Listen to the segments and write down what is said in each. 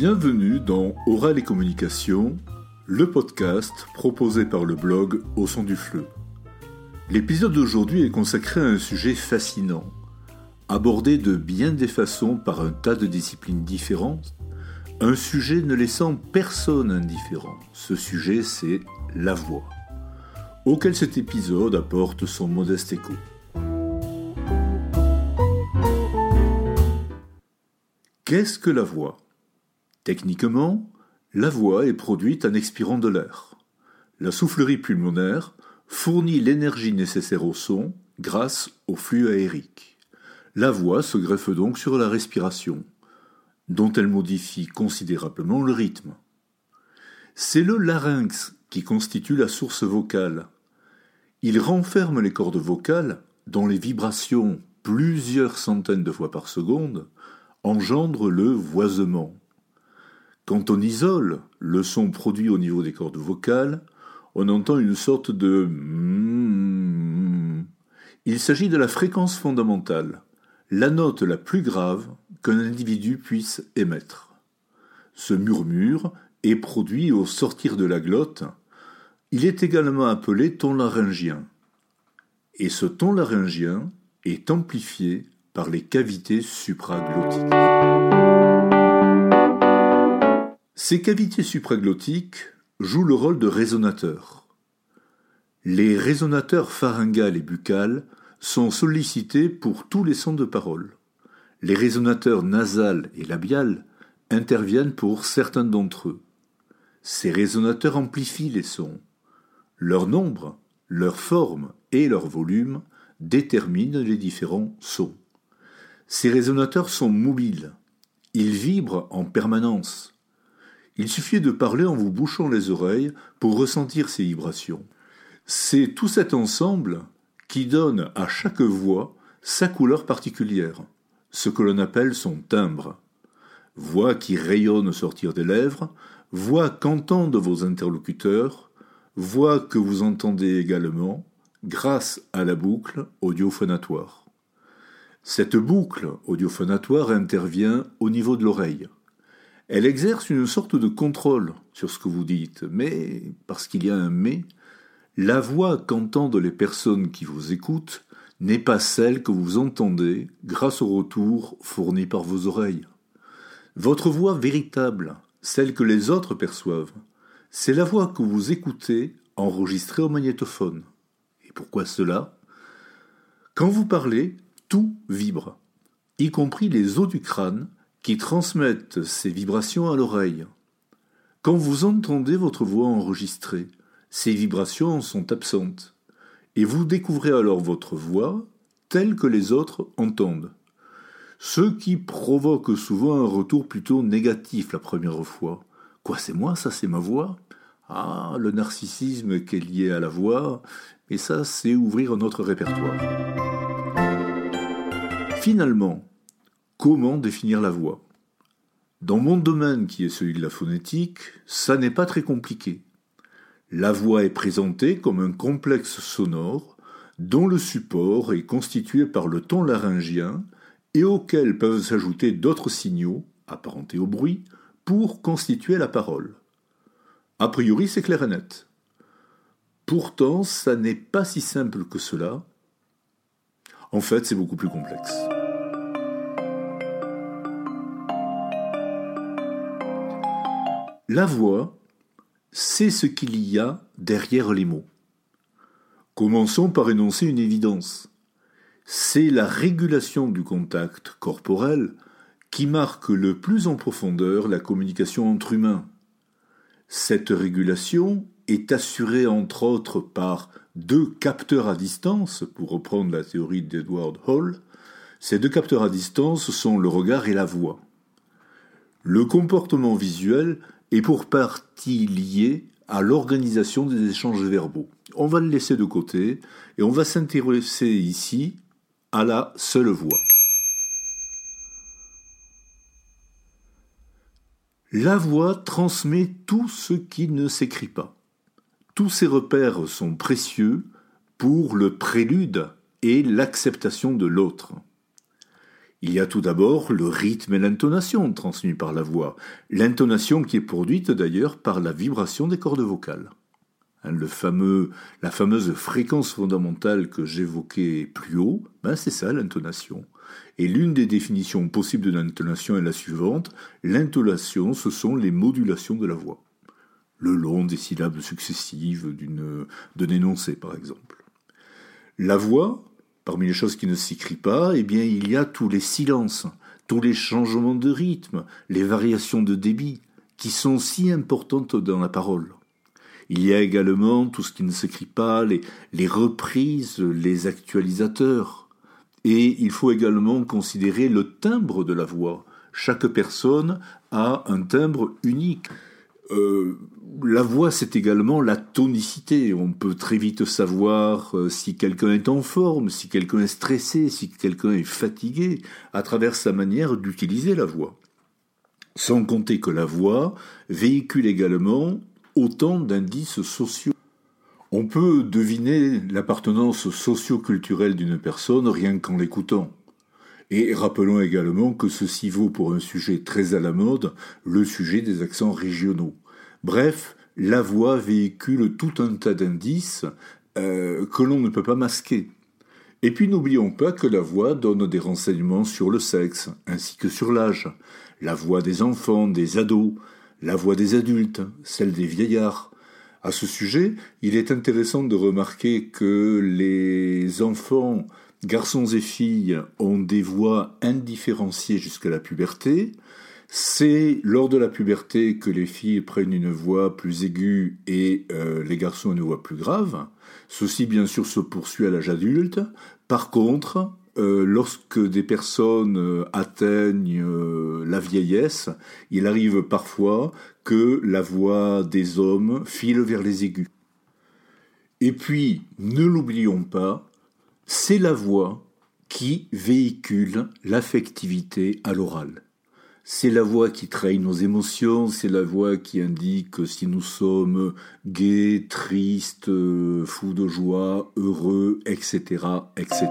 Bienvenue dans Oral et Communication, le podcast proposé par le blog Au son du fleu. L'épisode d'aujourd'hui est consacré à un sujet fascinant, abordé de bien des façons par un tas de disciplines différentes, un sujet ne laissant personne indifférent. Ce sujet, c'est la voix, auquel cet épisode apporte son modeste écho. Qu'est-ce que la voix? Techniquement, la voix est produite en expirant de l'air. La soufflerie pulmonaire fournit l'énergie nécessaire au son grâce au flux aérique. La voix se greffe donc sur la respiration, dont elle modifie considérablement le rythme. C'est le larynx qui constitue la source vocale. Il renferme les cordes vocales dont les vibrations, plusieurs centaines de fois par seconde, engendre le voisement. Quand on isole le son produit au niveau des cordes vocales, on entend une sorte de Il s'agit de la fréquence fondamentale, la note la plus grave qu'un individu puisse émettre. Ce murmure est produit au sortir de la glotte. Il est également appelé ton laryngien. Et ce ton laryngien est amplifié par les cavités supraglottiques. Ces cavités supraglottiques jouent le rôle de résonateurs. Les résonateurs pharyngales et buccales sont sollicités pour tous les sons de parole. Les résonateurs nasales et labiales interviennent pour certains d'entre eux. Ces résonateurs amplifient les sons. Leur nombre, leur forme et leur volume déterminent les différents sons. Ces résonateurs sont mobiles. Ils vibrent en permanence. Il suffit de parler en vous bouchant les oreilles pour ressentir ces vibrations. C'est tout cet ensemble qui donne à chaque voix sa couleur particulière, ce que l'on appelle son timbre. Voix qui rayonne au sortir des lèvres, voix qu'entendent vos interlocuteurs, voix que vous entendez également grâce à la boucle audiophonatoire. Cette boucle audiophonatoire intervient au niveau de l'oreille. Elle exerce une sorte de contrôle sur ce que vous dites, mais, parce qu'il y a un mais, la voix qu'entendent les personnes qui vous écoutent n'est pas celle que vous entendez grâce au retour fourni par vos oreilles. Votre voix véritable, celle que les autres perçoivent, c'est la voix que vous écoutez enregistrée au magnétophone. Et pourquoi cela? Quand vous parlez, tout vibre, y compris les os du crâne qui transmettent ces vibrations à l'oreille. Quand vous entendez votre voix enregistrée, ces vibrations sont absentes, et vous découvrez alors votre voix telle que les autres entendent. Ce qui provoque souvent un retour plutôt négatif la première fois. Quoi, c'est moi, ça, c'est ma voix? Ah, le narcissisme qui est lié à la voix, et ça, c'est ouvrir un autre répertoire. Finalement, comment définir la voix Dans mon domaine qui est celui de la phonétique, ça n'est pas très compliqué. La voix est présentée comme un complexe sonore dont le support est constitué par le ton laryngien et auquel peuvent s'ajouter d'autres signaux, apparentés au bruit, pour constituer la parole. A priori, c'est clair et net. Pourtant, ça n'est pas si simple que cela, en fait, c'est beaucoup plus complexe. La voix, c'est ce qu'il y a derrière les mots. Commençons par énoncer une évidence. C'est la régulation du contact corporel qui marque le plus en profondeur la communication entre humains. Cette régulation est assurée entre autres par deux capteurs à distance, pour reprendre la théorie d'Edward Hall, ces deux capteurs à distance sont le regard et la voix. Le comportement visuel est pour partie lié à l'organisation des échanges verbaux. On va le laisser de côté et on va s'intéresser ici à la seule voix. La voix transmet tout ce qui ne s'écrit pas. Tous ces repères sont précieux pour le prélude et l'acceptation de l'autre. Il y a tout d'abord le rythme et l'intonation transmis par la voix, l'intonation qui est produite d'ailleurs par la vibration des cordes vocales. Hein, la fameuse fréquence fondamentale que j'évoquais plus haut, ben c'est ça l'intonation. Et l'une des définitions possibles de l'intonation est la suivante. L'intonation, ce sont les modulations de la voix. Le long des syllabes successives d'un énoncé, par exemple. La voix, parmi les choses qui ne s'écrient pas, eh bien, il y a tous les silences, tous les changements de rythme, les variations de débit, qui sont si importantes dans la parole. Il y a également tout ce qui ne s'écrit pas, les reprises, les actualisateurs. Et il faut également considérer le timbre de la voix. Chaque personne a un timbre unique. Euh, la voix, c'est également la tonicité. On peut très vite savoir euh, si quelqu'un est en forme, si quelqu'un est stressé, si quelqu'un est fatigué, à travers sa manière d'utiliser la voix. Sans compter que la voix véhicule également autant d'indices sociaux. On peut deviner l'appartenance socio-culturelle d'une personne rien qu'en l'écoutant. Et rappelons également que ceci vaut pour un sujet très à la mode, le sujet des accents régionaux. Bref, la voix véhicule tout un tas d'indices euh, que l'on ne peut pas masquer. Et puis n'oublions pas que la voix donne des renseignements sur le sexe, ainsi que sur l'âge, la voix des enfants, des ados, la voix des adultes, celle des vieillards. À ce sujet, il est intéressant de remarquer que les enfants, garçons et filles, ont des voix indifférenciées jusqu'à la puberté. C'est lors de la puberté que les filles prennent une voix plus aiguë et euh, les garçons une voix plus grave. Ceci, bien sûr, se poursuit à l'âge adulte. Par contre, euh, lorsque des personnes euh, atteignent la vieillesse, il arrive parfois que la voix des hommes file vers les aigus. Et puis, ne l'oublions pas, c'est la voix qui véhicule l'affectivité à l'oral. C'est la voix qui trahit nos émotions, c'est la voix qui indique si nous sommes gais, tristes, fous de joie, heureux, etc., etc.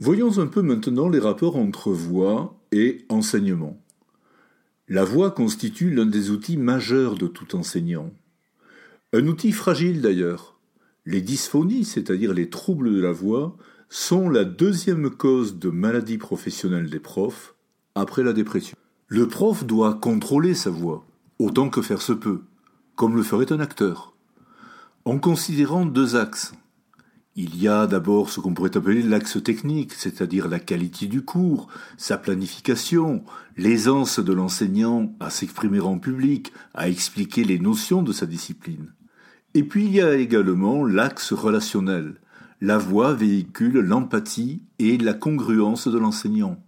Voyons un peu maintenant les rapports entre voix et enseignement. La voix constitue l'un des outils majeurs de tout enseignant. Un outil fragile d'ailleurs. Les dysphonies, c'est-à-dire les troubles de la voix, sont la deuxième cause de maladie professionnelle des profs, après la dépression. Le prof doit contrôler sa voix, autant que faire se peut, comme le ferait un acteur, en considérant deux axes, il y a d'abord ce qu'on pourrait appeler l'axe technique, c'est-à-dire la qualité du cours, sa planification, l'aisance de l'enseignant à s'exprimer en public, à expliquer les notions de sa discipline. Et puis il y a également l'axe relationnel. La voix véhicule l'empathie et la congruence de l'enseignant.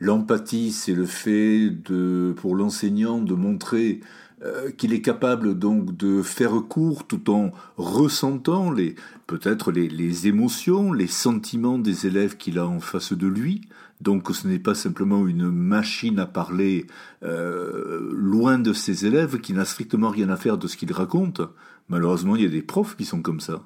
L'empathie, c'est le fait de, pour l'enseignant de montrer euh, qu'il est capable donc de faire court tout en ressentant les peut-être les, émotions, les sentiments des élèves qu'il a en face de lui. Donc ce n'est pas simplement une machine à parler euh, loin de ses élèves qui n'a strictement rien à faire de ce qu'il raconte. Malheureusement, il y a des profs qui sont comme ça.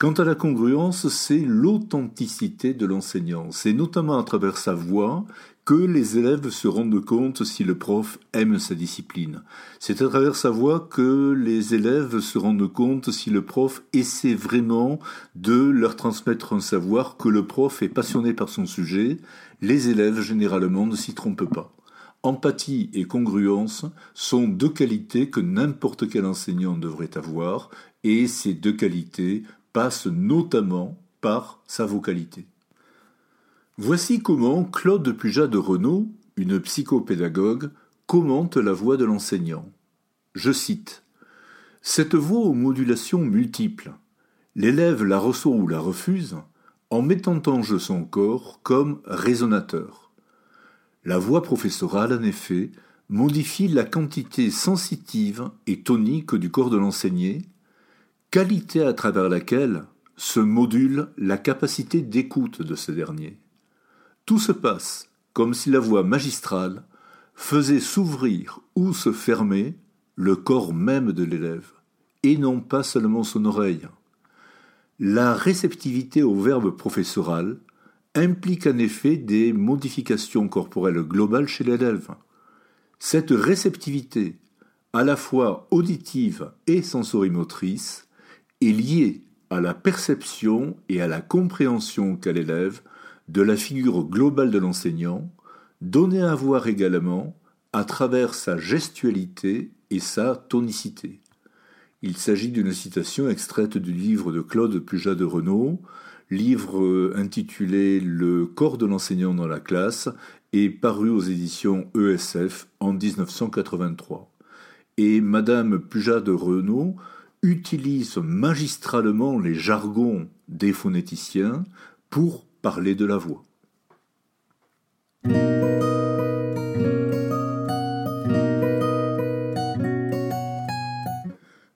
Quant à la congruence, c'est l'authenticité de l'enseignant. C'est notamment à travers sa voix que les élèves se rendent compte si le prof aime sa discipline. C'est à travers sa voix que les élèves se rendent compte si le prof essaie vraiment de leur transmettre un savoir, que le prof est passionné par son sujet. Les élèves, généralement, ne s'y trompent pas. Empathie et congruence sont deux qualités que n'importe quel enseignant devrait avoir, et ces deux qualités passe notamment par sa vocalité. Voici comment Claude Puja de Renault, une psychopédagogue, commente la voix de l'enseignant. Je cite Cette voix aux modulations multiples, l'élève la reçoit ou la refuse en mettant en jeu son corps comme résonateur. La voix professorale, en effet, modifie la quantité sensitive et tonique du corps de l'enseigné qualité à travers laquelle se module la capacité d'écoute de ce dernier. Tout se passe comme si la voix magistrale faisait s'ouvrir ou se fermer le corps même de l'élève, et non pas seulement son oreille. La réceptivité au verbe professoral implique en effet des modifications corporelles globales chez l'élève. Cette réceptivité, à la fois auditive et sensorimotrice, est liée à la perception et à la compréhension qu'a l'élève de la figure globale de l'enseignant, donnée à voir également à travers sa gestualité et sa tonicité. Il s'agit d'une citation extraite du livre de Claude Pujat de Renault, livre euh, intitulé Le corps de l'enseignant dans la classe et paru aux éditions ESF en 1983. Et Madame Pujat de Renault utilise magistralement les jargons des phonéticiens pour parler de la voix.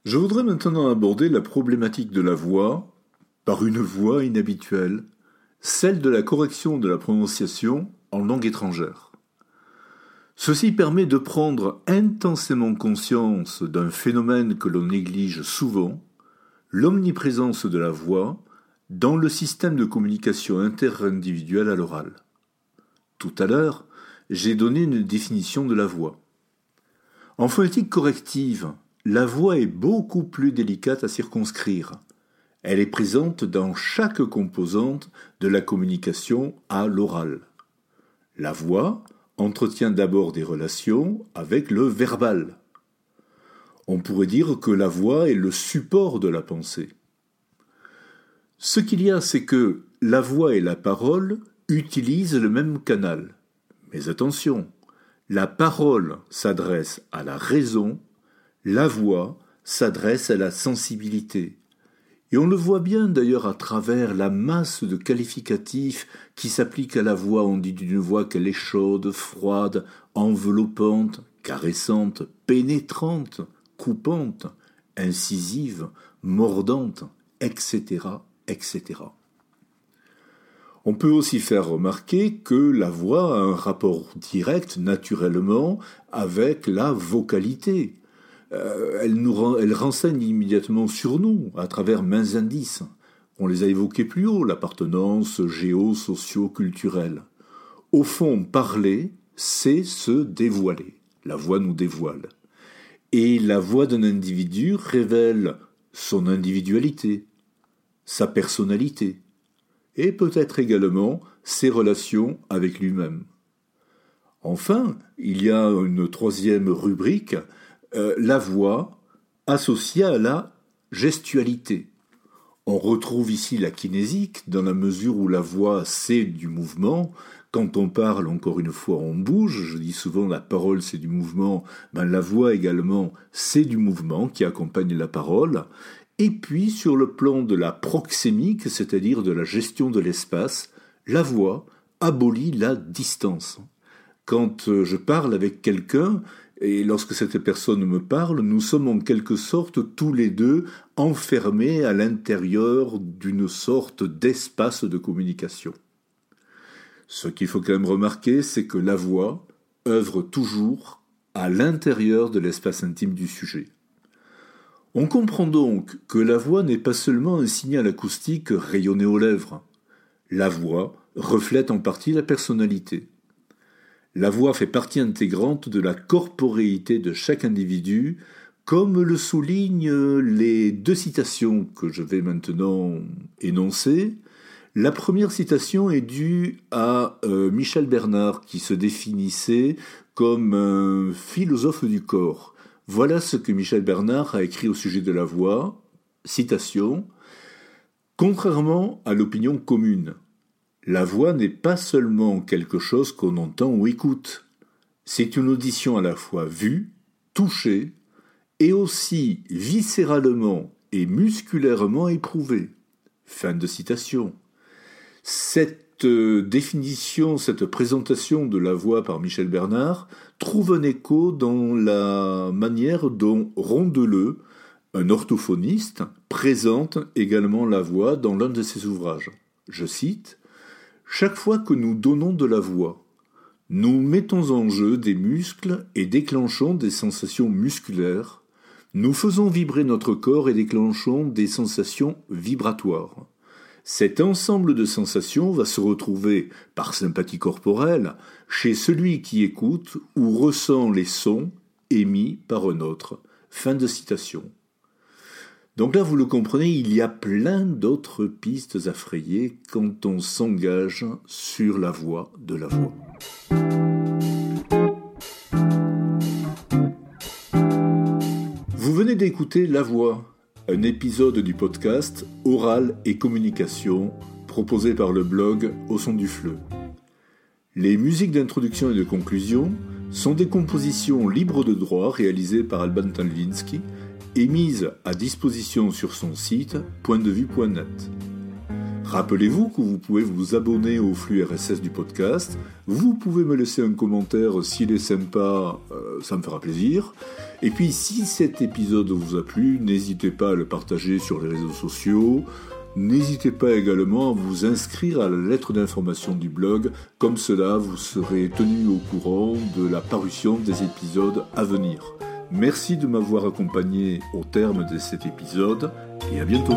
Je voudrais maintenant aborder la problématique de la voix par une voie inhabituelle, celle de la correction de la prononciation en langue étrangère. Ceci permet de prendre intensément conscience d'un phénomène que l'on néglige souvent, l'omniprésence de la voix dans le système de communication interindividuelle à l'oral. Tout à l'heure, j'ai donné une définition de la voix. En phonétique corrective, la voix est beaucoup plus délicate à circonscrire. Elle est présente dans chaque composante de la communication à l'oral. La voix entretient d'abord des relations avec le verbal. On pourrait dire que la voix est le support de la pensée. Ce qu'il y a, c'est que la voix et la parole utilisent le même canal. Mais attention, la parole s'adresse à la raison, la voix s'adresse à la sensibilité. Et on le voit bien d'ailleurs à travers la masse de qualificatifs qui s'appliquent à la voix. On dit d'une voix qu'elle est chaude, froide, enveloppante, caressante, pénétrante, coupante, incisive, mordante, etc., etc. On peut aussi faire remarquer que la voix a un rapport direct, naturellement, avec la vocalité. Euh, elle, nous, elle renseigne immédiatement sur nous, à travers mains indices. On les a évoqués plus haut, l'appartenance géo-socio-culturelle. Au fond, parler, c'est se dévoiler. La voix nous dévoile. Et la voix d'un individu révèle son individualité, sa personnalité, et peut-être également ses relations avec lui-même. Enfin, il y a une troisième rubrique, euh, la voix associée à la gestualité. On retrouve ici la kinésique dans la mesure où la voix c'est du mouvement. Quand on parle, encore une fois, on bouge. Je dis souvent la parole c'est du mouvement. Ben, la voix également c'est du mouvement qui accompagne la parole. Et puis, sur le plan de la proxémique, c'est-à-dire de la gestion de l'espace, la voix abolit la distance. Quand euh, je parle avec quelqu'un, et lorsque cette personne me parle, nous sommes en quelque sorte tous les deux enfermés à l'intérieur d'une sorte d'espace de communication. Ce qu'il faut quand même remarquer, c'est que la voix œuvre toujours à l'intérieur de l'espace intime du sujet. On comprend donc que la voix n'est pas seulement un signal acoustique rayonné aux lèvres. La voix reflète en partie la personnalité. La voix fait partie intégrante de la corporéité de chaque individu, comme le soulignent les deux citations que je vais maintenant énoncer. La première citation est due à euh, Michel Bernard, qui se définissait comme un philosophe du corps. Voilà ce que Michel Bernard a écrit au sujet de la voix. Citation. Contrairement à l'opinion commune, la voix n'est pas seulement quelque chose qu'on entend ou écoute. C'est une audition à la fois vue, touchée, et aussi viscéralement et musculairement éprouvée. Fin de citation. Cette euh, définition, cette présentation de la voix par Michel Bernard trouve un écho dans la manière dont Rondeleux, un orthophoniste, présente également la voix dans l'un de ses ouvrages. Je cite Chaque fois que nous donnons de la voix, nous mettons en jeu des muscles et déclenchons des sensations musculaires, Nous faisons vibrer notre corps et déclenchons des sensations vibratoires. Cet ensemble de sensations va se retrouver, par sympathie corporelle, chez celui qui écoute ou ressent les sons émis par un autre. Fin de citation. Donc là, vous le comprenez, il y a plein d'autres pistes à frayer quand on s'engage sur la voie de la voix. Vous venez d'écouter La Voix, un épisode du podcast Oral et Communication proposé par le blog Au son du fleu. Les musiques d'introduction et de conclusion sont des compositions libres de droit réalisées par Alban Talvinsky et mise à disposition sur son site pointdevue.net. Rappelez-vous que vous pouvez vous abonner au flux RSS du podcast. Vous pouvez me laisser un commentaire s'il est sympa, euh, ça me fera plaisir. Et puis si cet épisode vous a plu, n'hésitez pas à le partager sur les réseaux sociaux. N'hésitez pas également à vous inscrire à la lettre d'information du blog, comme cela vous serez tenu au courant de la parution des épisodes à venir. Merci de m'avoir accompagné au terme de cet épisode et à bientôt.